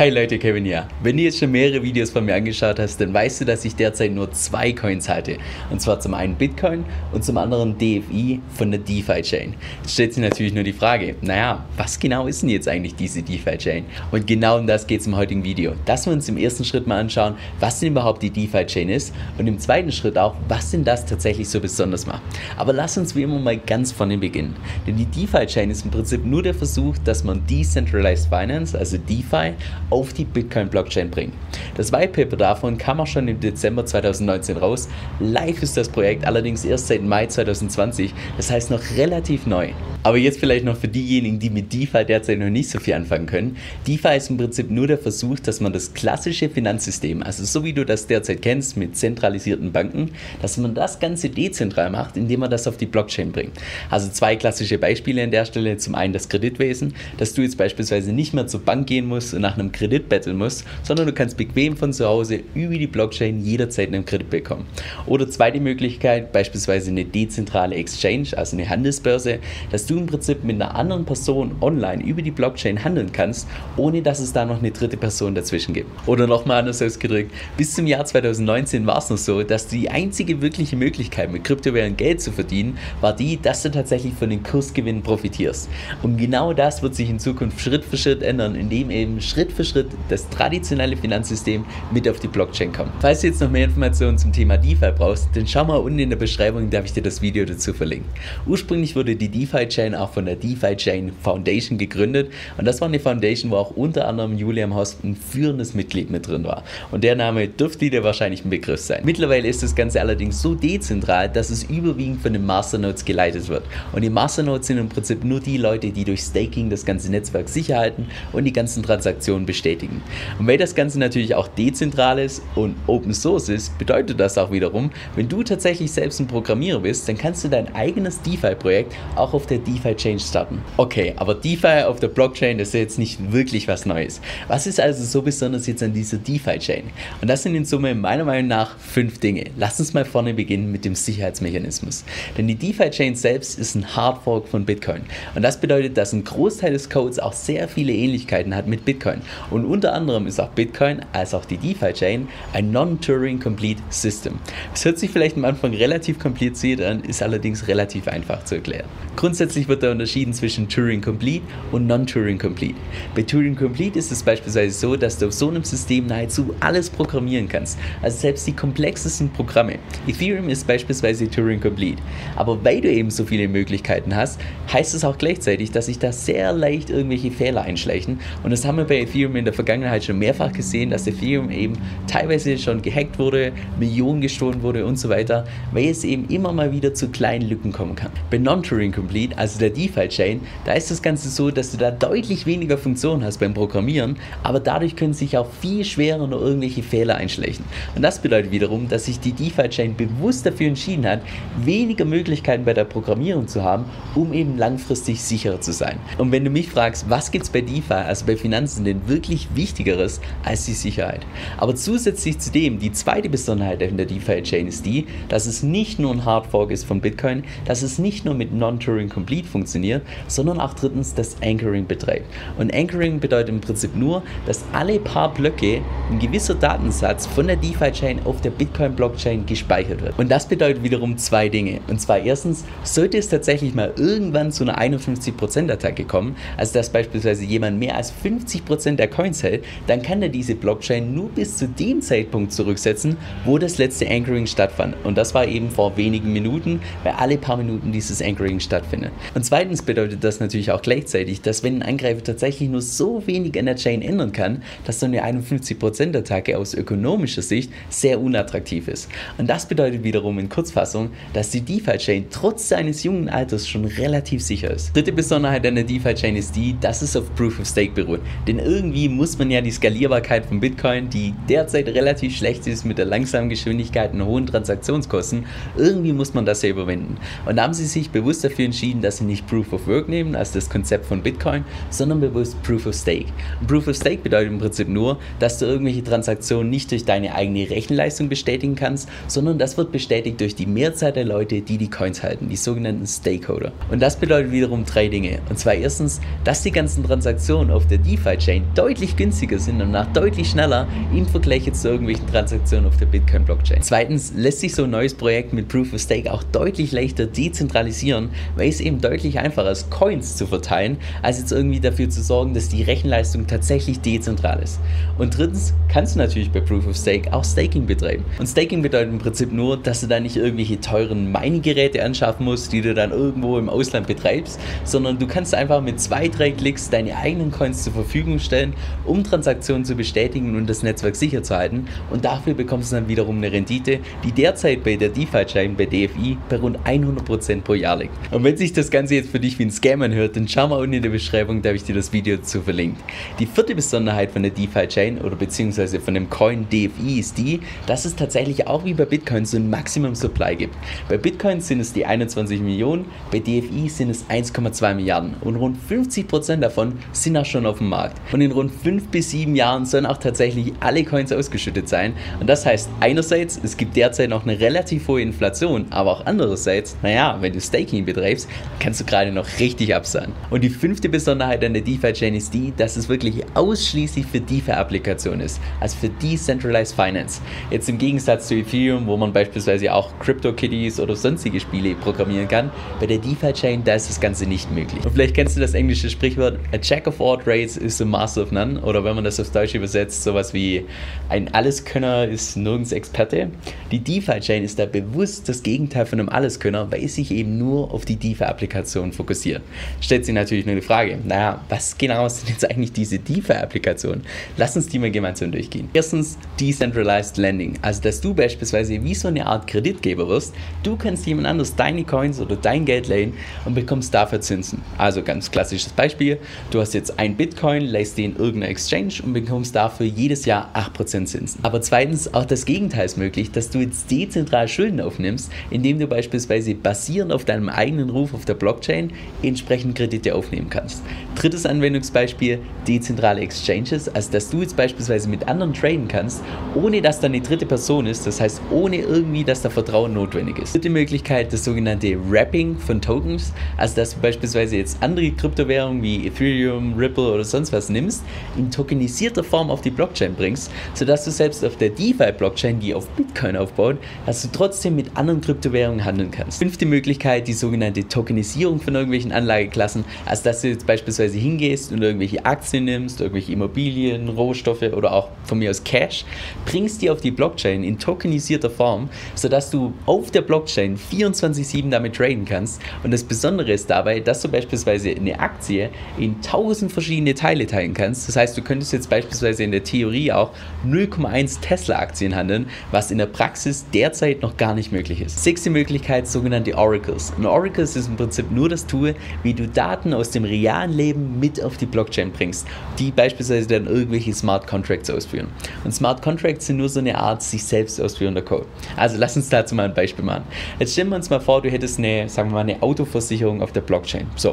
Hi Leute, Kevin hier. Wenn du jetzt schon mehrere Videos von mir angeschaut hast, dann weißt du, dass ich derzeit nur zwei Coins halte. Und zwar zum einen Bitcoin und zum anderen DFI von der DeFi-Chain. Jetzt stellt sich natürlich nur die Frage, naja, was genau ist denn jetzt eigentlich diese DeFi-Chain? Und genau um das geht es im heutigen Video. Dass wir uns im ersten Schritt mal anschauen, was denn überhaupt die DeFi-Chain ist und im zweiten Schritt auch, was denn das tatsächlich so besonders macht. Aber lass uns wie immer mal ganz vorne beginnen. Denn die DeFi-Chain ist im Prinzip nur der Versuch, dass man Decentralized Finance, also DeFi, auf die Bitcoin-Blockchain bringen. Das White Paper davon kam auch schon im Dezember 2019 raus. Live ist das Projekt allerdings erst seit Mai 2020, das heißt noch relativ neu. Aber jetzt vielleicht noch für diejenigen, die mit DeFi derzeit noch nicht so viel anfangen können. DeFi ist im Prinzip nur der Versuch, dass man das klassische Finanzsystem, also so wie du das derzeit kennst mit zentralisierten Banken, dass man das Ganze dezentral macht, indem man das auf die Blockchain bringt. Also zwei klassische Beispiele an der Stelle. Zum einen das Kreditwesen, dass du jetzt beispielsweise nicht mehr zur Bank gehen musst und nach einem Kredit betteln musst, sondern du kannst bequem von zu Hause über die Blockchain jederzeit einen Kredit bekommen. Oder zweite Möglichkeit, beispielsweise eine dezentrale Exchange, also eine Handelsbörse, dass du im Prinzip mit einer anderen Person online über die Blockchain handeln kannst, ohne dass es da noch eine dritte Person dazwischen gibt. Oder nochmal anders ausgedrückt, bis zum Jahr 2019 war es noch so, dass die einzige wirkliche Möglichkeit mit Kryptowährungen Geld zu verdienen, war die, dass du tatsächlich von den Kursgewinnen profitierst. Und genau das wird sich in Zukunft Schritt für Schritt ändern, indem eben Schritt für Schritt das traditionelle Finanzsystem mit auf die Blockchain kommt. Falls du jetzt noch mehr Informationen zum Thema DeFi brauchst, dann schau mal unten in der Beschreibung, da habe ich dir das Video dazu verlinkt. Ursprünglich wurde die DeFi-Chain auch von der DeFi Chain Foundation gegründet und das war eine Foundation, wo auch unter anderem Julian Haus ein führendes Mitglied mit drin war. Und der Name dürfte dir wahrscheinlich ein Begriff sein. Mittlerweile ist das Ganze allerdings so dezentral, dass es überwiegend von den Masternodes geleitet wird. Und die Masternodes sind im Prinzip nur die Leute, die durch Staking das ganze Netzwerk sicher halten und die ganzen Transaktionen bestätigen. Und weil das Ganze natürlich auch dezentral ist und Open Source ist, bedeutet das auch wiederum, wenn du tatsächlich selbst ein Programmierer bist, dann kannst du dein eigenes DeFi-Projekt auch auf der DeFi Chain starten. Okay, aber DeFi auf der Blockchain ist ja jetzt nicht wirklich was Neues. Was ist also so besonders jetzt an dieser DeFi Chain? Und das sind in Summe meiner Meinung nach fünf Dinge. Lass uns mal vorne beginnen mit dem Sicherheitsmechanismus. Denn die DeFi Chain selbst ist ein Hardfork von Bitcoin. Und das bedeutet, dass ein Großteil des Codes auch sehr viele Ähnlichkeiten hat mit Bitcoin. Und unter anderem ist auch Bitcoin als auch die DeFi Chain ein Non-Turing Complete System. Es hört sich vielleicht am Anfang relativ kompliziert an, ist allerdings relativ einfach zu erklären. Grundsätzlich wird da unterschieden zwischen Turing Complete und Non-Turing Complete. Bei Turing Complete ist es beispielsweise so, dass du auf so einem System nahezu alles programmieren kannst, also selbst die komplexesten Programme. Ethereum ist beispielsweise Turing Complete. Aber weil du eben so viele Möglichkeiten hast, heißt es auch gleichzeitig, dass sich da sehr leicht irgendwelche Fehler einschleichen. Und das haben wir bei Ethereum in der Vergangenheit schon mehrfach gesehen, dass Ethereum eben teilweise schon gehackt wurde, Millionen gestohlen wurde und so weiter, weil es eben immer mal wieder zu kleinen Lücken kommen kann. Bei Non-Turing Complete, also der DeFi-Chain, da ist das Ganze so, dass du da deutlich weniger Funktionen hast beim Programmieren, aber dadurch können sich auch viel schwerer nur irgendwelche Fehler einschleichen. Und das bedeutet wiederum, dass sich die DeFi-Chain bewusst dafür entschieden hat, weniger Möglichkeiten bei der Programmierung zu haben, um eben langfristig sicherer zu sein. Und wenn du mich fragst, was gibt es bei DeFi, also bei Finanzen, denn wirklich Wichtigeres als die Sicherheit? Aber zusätzlich zu dem, die zweite Besonderheit in der DeFi-Chain ist die, dass es nicht nur ein Hardfork ist von Bitcoin, dass es nicht nur mit Non-Turing Complete funktioniert, sondern auch drittens das Anchoring betreibt. Und Anchoring bedeutet im Prinzip nur, dass alle paar Blöcke ein gewisser Datensatz von der DeFi-Chain auf der Bitcoin-Blockchain gespeichert wird. Und das bedeutet wiederum zwei Dinge. Und zwar erstens, sollte es tatsächlich mal irgendwann zu einer 51%-Attacke kommen, also dass beispielsweise jemand mehr als 50% der Coins hält, dann kann er diese Blockchain nur bis zu dem Zeitpunkt zurücksetzen, wo das letzte Anchoring stattfand. Und das war eben vor wenigen Minuten, weil alle paar Minuten dieses Anchoring stattfindet. Und zweitens bedeutet das natürlich auch gleichzeitig, dass wenn ein Angreifer tatsächlich nur so wenig an der Chain ändern kann, dass so eine 51%-Attacke aus ökonomischer Sicht sehr unattraktiv ist. Und das bedeutet wiederum in Kurzfassung, dass die DeFi-Chain trotz seines jungen Alters schon relativ sicher ist. Dritte Besonderheit an der DeFi-Chain ist die, dass es auf Proof of Stake beruht. Denn irgendwie irgendwie muss man ja die Skalierbarkeit von Bitcoin, die derzeit relativ schlecht ist mit der langsamen Geschwindigkeit und hohen Transaktionskosten, irgendwie muss man das ja überwinden. Und da haben sie sich bewusst dafür entschieden, dass sie nicht Proof of Work nehmen, als das Konzept von Bitcoin, sondern bewusst Proof of Stake. Und Proof of Stake bedeutet im Prinzip nur, dass du irgendwelche Transaktionen nicht durch deine eigene Rechenleistung bestätigen kannst, sondern das wird bestätigt durch die Mehrzahl der Leute, die die Coins halten, die sogenannten Stakeholder. Und das bedeutet wiederum drei Dinge. Und zwar erstens, dass die ganzen Transaktionen auf der DeFi-Chain deutlich günstiger sind und nach deutlich schneller im Vergleich jetzt zu irgendwelchen Transaktionen auf der Bitcoin-Blockchain. Zweitens lässt sich so ein neues Projekt mit Proof of Stake auch deutlich leichter dezentralisieren, weil es eben deutlich einfacher ist, Coins zu verteilen, als jetzt irgendwie dafür zu sorgen, dass die Rechenleistung tatsächlich dezentral ist. Und drittens kannst du natürlich bei Proof of Stake auch Staking betreiben. Und Staking bedeutet im Prinzip nur, dass du da nicht irgendwelche teuren Mining-Geräte anschaffen musst, die du dann irgendwo im Ausland betreibst, sondern du kannst einfach mit zwei, drei Klicks deine eigenen Coins zur Verfügung stellen, um Transaktionen zu bestätigen und das Netzwerk sicher zu halten. Und dafür bekommst du dann wiederum eine Rendite, die derzeit bei der DeFi-Chain, bei DFI, bei rund 100% pro Jahr liegt. Und wenn sich das Ganze jetzt für dich wie ein Scam anhört, dann schau mal unten in der Beschreibung, da habe ich dir das Video dazu verlinkt. Die vierte Besonderheit von der DeFi-Chain oder beziehungsweise von dem Coin DFI ist die, dass es tatsächlich auch wie bei Bitcoin so ein Maximum Supply gibt. Bei Bitcoin sind es die 21 Millionen, bei DFI sind es 1,2 Milliarden und rund 50% davon sind auch schon auf dem Markt. Und in rund 5 bis 7 Jahren sollen auch tatsächlich alle Coins ausgeschüttet sein. Und das heißt einerseits, es gibt derzeit noch eine relativ hohe Inflation, aber auch andererseits, naja, wenn du Staking betreibst, kannst du gerade noch richtig absahen. Und die fünfte Besonderheit an der DeFi-Chain ist die, dass es wirklich ausschließlich für DeFi-Applikationen ist, also für Decentralized Finance. Jetzt im Gegensatz zu Ethereum, wo man beispielsweise auch CryptoKitties oder sonstige Spiele programmieren kann, bei der DeFi-Chain, da ist das Ganze nicht möglich. Und vielleicht kennst du das englische Sprichwort, a Jack of all trades is a master of none, oder wenn man das aufs Deutsche übersetzt, sowas wie ein Alleskönner ist nirgends Experte. Die DeFi-Chain ist da bewusst das Gegenteil von einem Alleskönner, weil sich eben nur auf die DeFi-Applikation fokussiert. Stellt sich natürlich nur die Frage, naja, was genau sind jetzt eigentlich diese DeFi-Applikationen? Lass uns die mal gemeinsam durchgehen. Erstens Decentralized Lending, also dass du beispielsweise wie so eine Art Kreditgeber wirst. Du kannst jemand anders deine Coins oder dein Geld leihen und bekommst dafür Zinsen. Also ganz klassisches Beispiel, du hast jetzt ein Bitcoin, leihst den in irgendeiner Exchange und bekommst dafür jedes Jahr 8% Zinsen. Aber zweitens auch das Gegenteil ist möglich, dass du jetzt dezentral Schulden aufnimmst, indem du beispielsweise basierend auf deinem eigenen Ruf auf der Blockchain entsprechend Kredite aufnehmen kannst. Drittes Anwendungsbeispiel, dezentrale Exchanges, also dass du jetzt beispielsweise mit anderen traden kannst, ohne dass da eine dritte Person ist, das heißt ohne irgendwie, dass da Vertrauen notwendig ist. Dritte Möglichkeit, das sogenannte Wrapping von Tokens, also dass du beispielsweise jetzt andere Kryptowährungen wie Ethereum, Ripple oder sonst was nimmst, in tokenisierter Form auf die Blockchain bringst, sodass du selbst auf der DeFi-Blockchain, die auf Bitcoin aufbaut, dass du trotzdem mit anderen Kryptowährungen handeln kannst. Fünfte Möglichkeit, die sogenannte Tokenisierung von irgendwelchen Anlageklassen, also dass du jetzt beispielsweise hingehst und irgendwelche Aktien nimmst, irgendwelche Immobilien, Rohstoffe oder auch von mir aus Cash, bringst die auf die Blockchain in tokenisierter Form, sodass du auf der Blockchain 24-7 damit traden kannst. Und das Besondere ist dabei, dass du beispielsweise eine Aktie in tausend verschiedene Teile teilen kannst. Das heißt, du könntest jetzt beispielsweise in der Theorie auch 0,1 Tesla-Aktien handeln, was in der Praxis derzeit noch gar nicht möglich ist. Sechste Möglichkeit, sogenannte Oracles. Und Oracles ist im Prinzip nur das Tool, wie du Daten aus dem realen Leben mit auf die Blockchain bringst, die beispielsweise dann irgendwelche Smart Contracts ausführen. Und Smart Contracts sind nur so eine Art sich selbst ausführender Code. Also lass uns dazu mal ein Beispiel machen. Jetzt stellen wir uns mal vor, du hättest eine, sagen wir mal, eine Autoversicherung auf der Blockchain. So,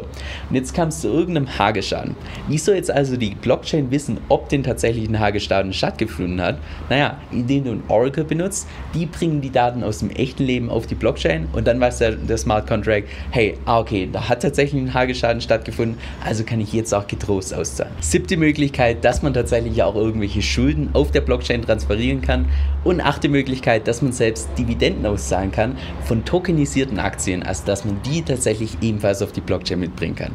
und jetzt kamst du zu irgendeinem Hageschaden. Wie soll jetzt also die Blockchain wissen, ob denn tatsächlich ein Hageschaden stattgefunden hat? Naja, indem du ein Oracle benutzt, die bringen die Daten aus dem echten Leben auf die Blockchain und dann weiß der, der Smart Contract, hey, ah, okay, da hat tatsächlich ein Hageschaden stattgefunden, also kann ich jetzt auch getrost auszahlen. Siebte Möglichkeit, dass man tatsächlich auch irgendwelche Schulden auf der Blockchain transferieren kann und achte Möglichkeit, dass man selbst Dividenden auszahlen kann von tokenisierten Aktien, also dass man die tatsächlich ebenfalls auf die Blockchain mitbringen kann.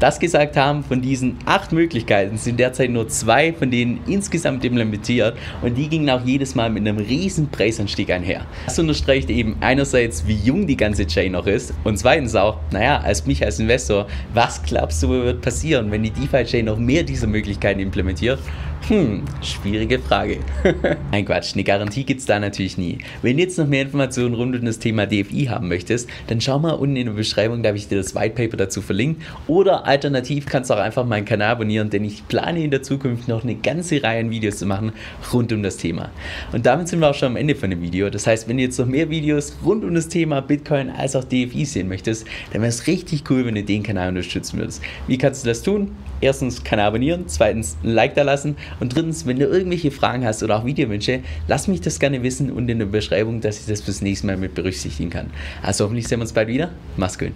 Das gesagt haben, von diesen acht Möglichkeiten sind derzeit nur zwei von denen insgesamt implementiert und die gingen auch jedes Mal mit einem riesen Preisanstieg einher. Das unterstreicht eben einerseits, wie jung die ganze Chain noch ist und zweitens auch, naja, als mich als Investor, was glaubst du wird passieren, wenn die DeFi-Chain noch mehr dieser Möglichkeiten implementiert? Hm, schwierige Frage. Ein Quatsch, eine Garantie gibt es da natürlich nie. Wenn du jetzt noch mehr Informationen rund um das Thema DFI haben möchtest, dann schau mal unten in der Beschreibung, da habe ich dir das White Paper dazu verlinkt. Oder alternativ kannst du auch einfach meinen Kanal abonnieren, denn ich plane in der Zukunft noch eine ganze Reihe an Videos zu machen rund um das Thema. Und damit sind wir auch schon am Ende von dem Video. Das heißt, wenn du jetzt noch mehr Videos rund um das Thema Bitcoin als auch DFI sehen möchtest, dann wäre es richtig cool, wenn du den Kanal unterstützen würdest. Wie kannst du das tun? Erstens Kanal abonnieren, zweitens ein Like da lassen und drittens, wenn du irgendwelche Fragen hast oder auch Videowünsche, lass mich das gerne wissen und in der Beschreibung, dass ich das fürs nächste Mal mit berücksichtigen kann. Also hoffentlich sehen wir uns bald wieder. Mach's gut.